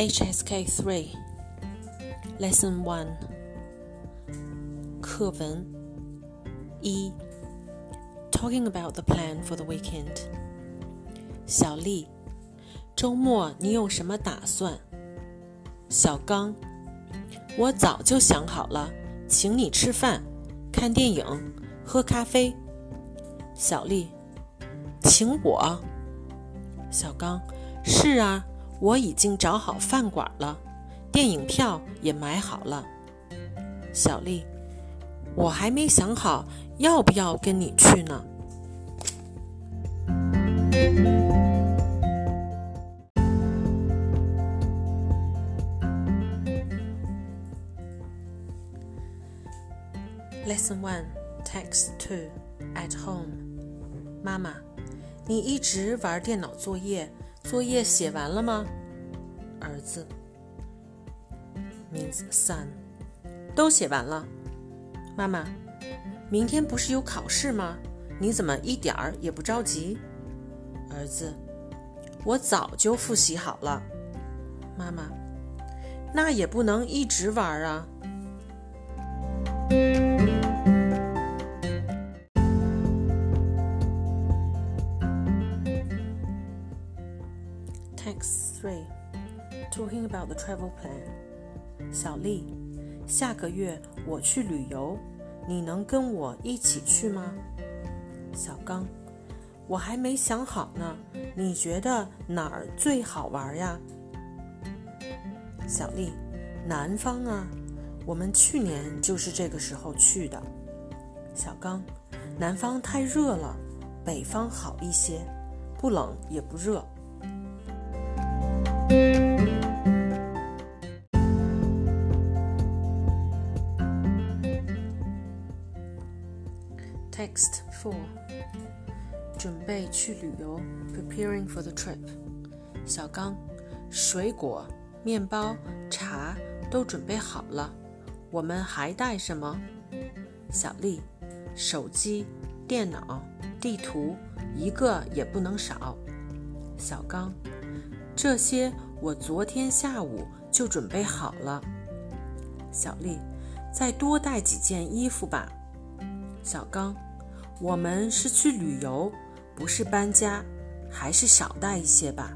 HSK 3 Lesson 1课文一 Talking about the plan for the weekend 小丽，周末你有什么打算？小刚，我早就想好了，请你吃饭、看电影、喝咖啡。小丽，请我？小刚，是啊，我已经找好饭馆了，电影票也买好了。小丽，我还没想好要不要跟你去呢。Lesson One, Text Two, at home. 妈妈，你一直玩电脑作业，作业写完了吗？儿子，means son，都写完了。妈妈，明天不是有考试吗？你怎么一点儿也不着急？儿子，我早就复习好了。妈妈，那也不能一直玩啊。Text three, talking about the travel plan. 小丽，下个月我去旅游，你能跟我一起去吗？小刚，我还没想好呢，你觉得哪儿最好玩呀？小丽，南方啊，我们去年就是这个时候去的。小刚，南方太热了，北方好一些，不冷也不热。Text four，准备去旅游，preparing for the trip。小刚，水果、面包、茶都准备好了，我们还带什么？小丽，手机、电脑、地图，一个也不能少。小刚，这些我昨天下午就准备好了。小丽，再多带几件衣服吧。小刚，我们是去旅游，不是搬家，还是少带一些吧。